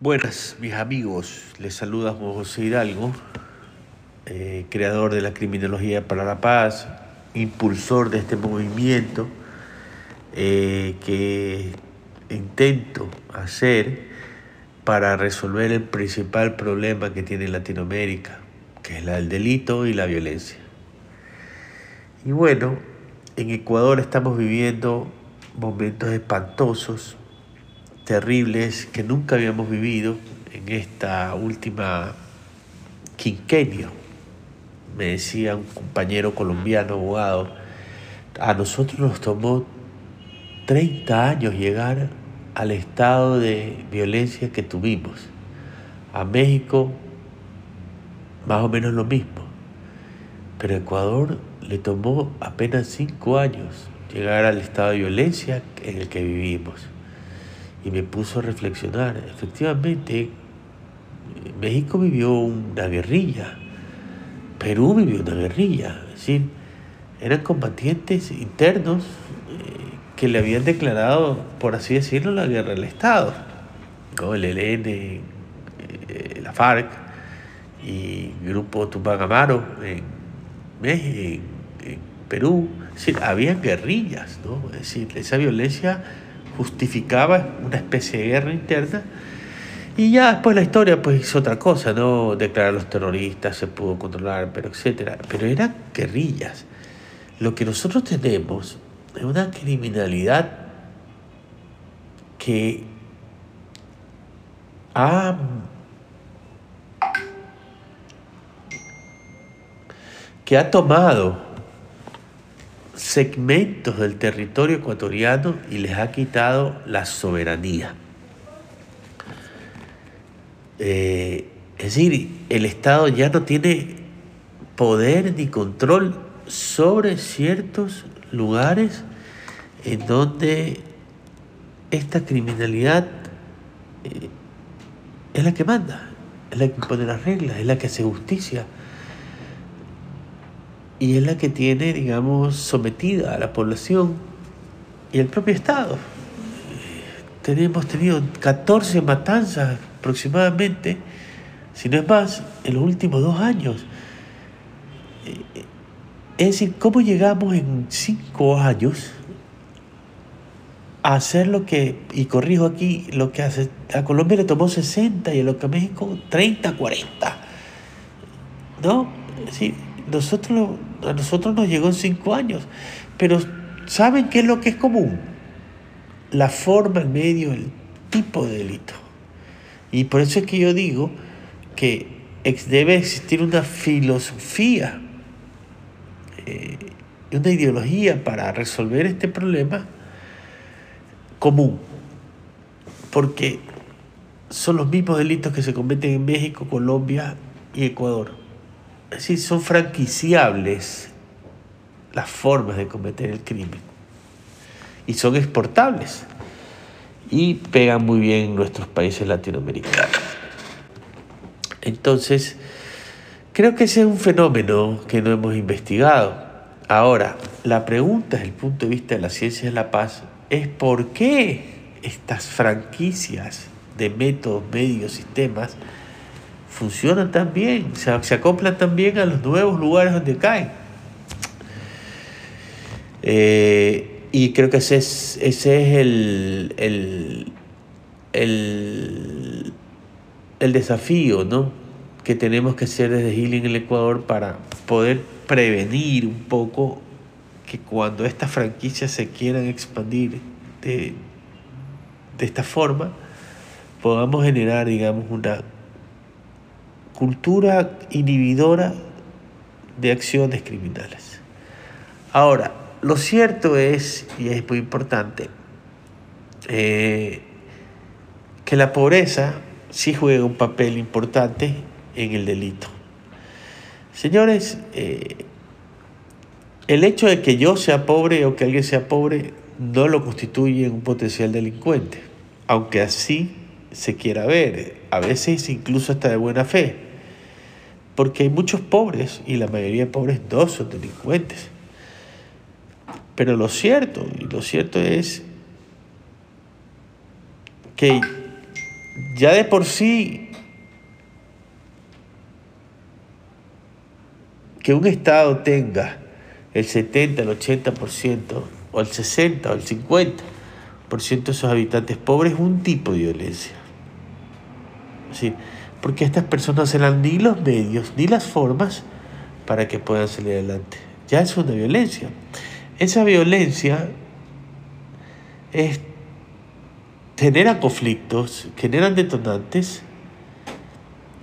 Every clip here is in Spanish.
Buenas, mis amigos. Les saluda José Hidalgo, eh, creador de la Criminología para la Paz, impulsor de este movimiento eh, que intento hacer para resolver el principal problema que tiene Latinoamérica, que es el delito y la violencia. Y bueno, en Ecuador estamos viviendo momentos espantosos terribles que nunca habíamos vivido en esta última quinquenio. Me decía un compañero colombiano abogado, a nosotros nos tomó 30 años llegar al estado de violencia que tuvimos. A México más o menos lo mismo. Pero Ecuador le tomó apenas 5 años llegar al estado de violencia en el que vivimos y me puso a reflexionar. Efectivamente, México vivió una guerrilla, Perú vivió una guerrilla, es decir, eran combatientes internos eh, que le habían declarado, por así decirlo, la guerra al Estado, ¿no? el ELN, eh, la FARC y grupo Tupac Amaro México, en, Perú, es decir, había guerrillas, ¿no? decir, esa violencia justificaba una especie de guerra interna. Y ya después la historia pues hizo otra cosa, ¿no? Declarar a los terroristas, se pudo controlar, pero etcétera. Pero eran guerrillas. Lo que nosotros tenemos es una criminalidad que ha que ha tomado segmentos del territorio ecuatoriano y les ha quitado la soberanía. Eh, es decir, el Estado ya no tiene poder ni control sobre ciertos lugares en donde esta criminalidad eh, es la que manda, es la que pone las reglas, es la que hace justicia y es la que tiene, digamos, sometida a la población y el propio Estado. Tenemos tenido 14 matanzas aproximadamente, si no es más, en los últimos dos años. Es decir, ¿cómo llegamos en cinco años a hacer lo que, y corrijo aquí, lo que hace, a Colombia le tomó 60 y a, lo que a México 30, 40? ¿No? Es decir, nosotros, a nosotros nos llegó en cinco años, pero ¿saben qué es lo que es común? La forma, el medio, el tipo de delito. Y por eso es que yo digo que debe existir una filosofía, eh, una ideología para resolver este problema común. Porque son los mismos delitos que se cometen en México, Colombia y Ecuador. Es decir, son franquiciables las formas de cometer el crimen. Y son exportables. Y pegan muy bien en nuestros países latinoamericanos. Entonces, creo que ese es un fenómeno que no hemos investigado. Ahora, la pregunta desde el punto de vista de la ciencia de la paz es por qué estas franquicias de métodos, medios, sistemas funcionan tan bien, se, se acoplan tan bien a los nuevos lugares donde caen. Eh, y creo que ese es, ese es el, el, el, el desafío ¿no? que tenemos que hacer desde Healing en el Ecuador para poder prevenir un poco que cuando estas franquicias se quieran expandir de, de esta forma, podamos generar, digamos, una cultura inhibidora de acciones criminales. Ahora, lo cierto es, y es muy importante, eh, que la pobreza sí juega un papel importante en el delito. Señores, eh, el hecho de que yo sea pobre o que alguien sea pobre no lo constituye un potencial delincuente, aunque así se quiera ver, a veces incluso hasta de buena fe porque hay muchos pobres y la mayoría de pobres no son delincuentes. Pero lo cierto, lo cierto es que ya de por sí que un Estado tenga el 70, el 80%, o el 60, o el 50% de sus habitantes pobres es un tipo de violencia. ¿Sí? Porque estas personas se dan ni los medios ni las formas para que puedan salir adelante. Ya es una violencia. Esa violencia es, genera conflictos, generan detonantes,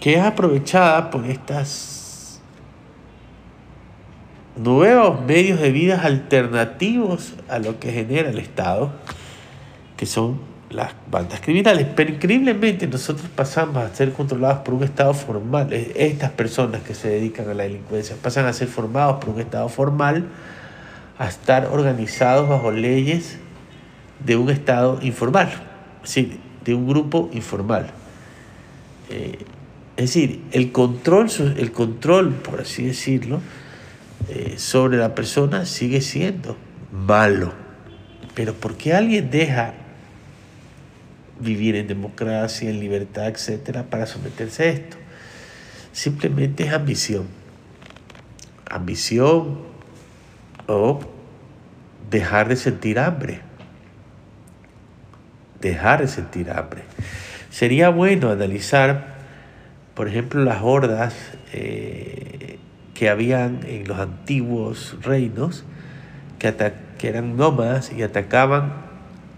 que es aprovechada por estas nuevos medios de vida alternativos a lo que genera el Estado, que son las bandas criminales. Pero increíblemente nosotros pasamos a ser controlados por un Estado formal. Estas personas que se dedican a la delincuencia pasan a ser formados por un Estado formal, a estar organizados bajo leyes de un Estado informal, es de un grupo informal. Eh, es decir, el control, el control, por así decirlo, eh, sobre la persona sigue siendo malo. Pero ¿por qué alguien deja vivir en democracia, en libertad, etcétera, para someterse a esto? Simplemente es ambición. Ambición o dejar de sentir hambre. Dejar de sentir hambre. Sería bueno analizar, por ejemplo, las hordas eh, que habían en los antiguos reinos que, que eran nómadas y atacaban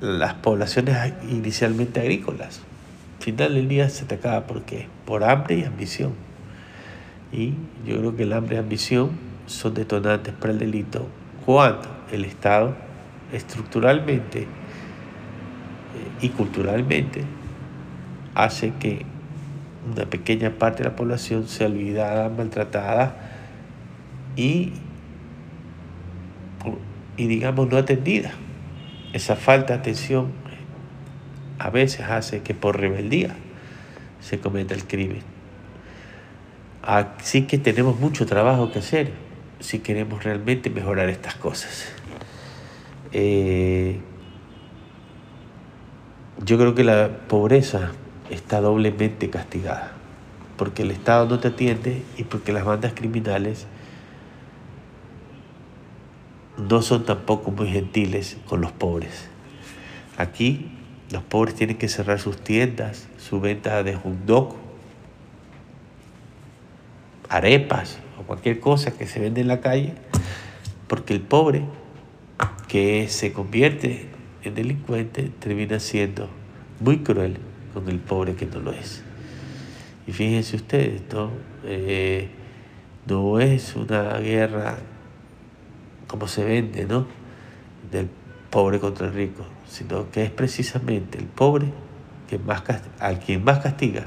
las poblaciones inicialmente agrícolas. Al final del día se atacaba ¿por qué? Por hambre y ambición. Y yo creo que el hambre y ambición son detonantes para el delito cuando el Estado estructuralmente eh, y culturalmente hace que una pequeña parte de la población sea olvidada, maltratada, y, y digamos no atendida. Esa falta de atención a veces hace que por rebeldía se cometa el crimen. Así que tenemos mucho trabajo que hacer si queremos realmente mejorar estas cosas. Eh, yo creo que la pobreza está doblemente castigada, porque el Estado no te atiende y porque las bandas criminales no son tampoco muy gentiles con los pobres. Aquí los pobres tienen que cerrar sus tiendas, su venta de hot arepas o cualquier cosa que se vende en la calle, porque el pobre que se convierte en delincuente termina siendo muy cruel con el pobre que no lo es. Y fíjense ustedes, ¿no? Eh, no es una guerra como se vende, ¿no? Del pobre contra el rico, sino que es precisamente el pobre que más al quien más castiga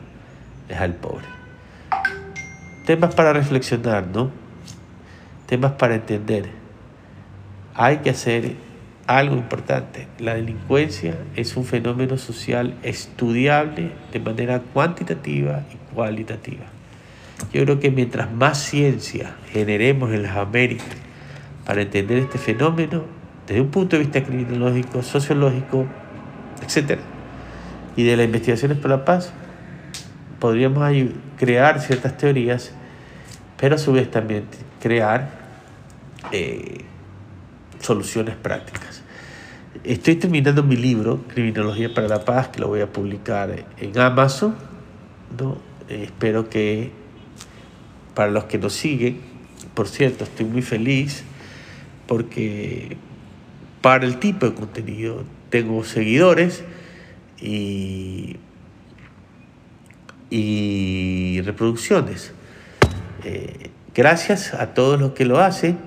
es al pobre. Temas para reflexionar, ¿no? Temas para entender. Hay que hacer algo importante. La delincuencia es un fenómeno social estudiable de manera cuantitativa y cualitativa. Yo creo que mientras más ciencia generemos en las Américas, para entender este fenómeno desde un punto de vista criminológico, sociológico, etc. Y de las investigaciones por la paz, podríamos crear ciertas teorías, pero a su vez también crear eh, soluciones prácticas. Estoy terminando mi libro, Criminología para la Paz, que lo voy a publicar en Amazon. ¿no? Eh, espero que para los que nos siguen, por cierto, estoy muy feliz porque para el tipo de contenido tengo seguidores y, y reproducciones. Eh, gracias a todos los que lo hacen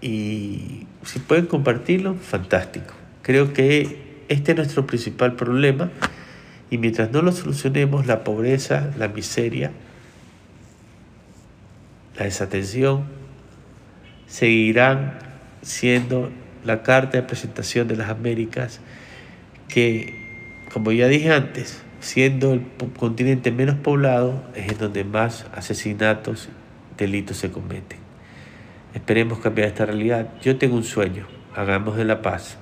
y si pueden compartirlo, fantástico. Creo que este es nuestro principal problema y mientras no lo solucionemos, la pobreza, la miseria, la desatención, seguirán siendo la carta de presentación de las Américas, que, como ya dije antes, siendo el continente menos poblado, es en donde más asesinatos, delitos se cometen. Esperemos cambiar esta realidad. Yo tengo un sueño, hagamos de la paz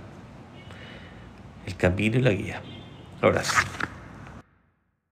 el camino y la guía. Abrazo.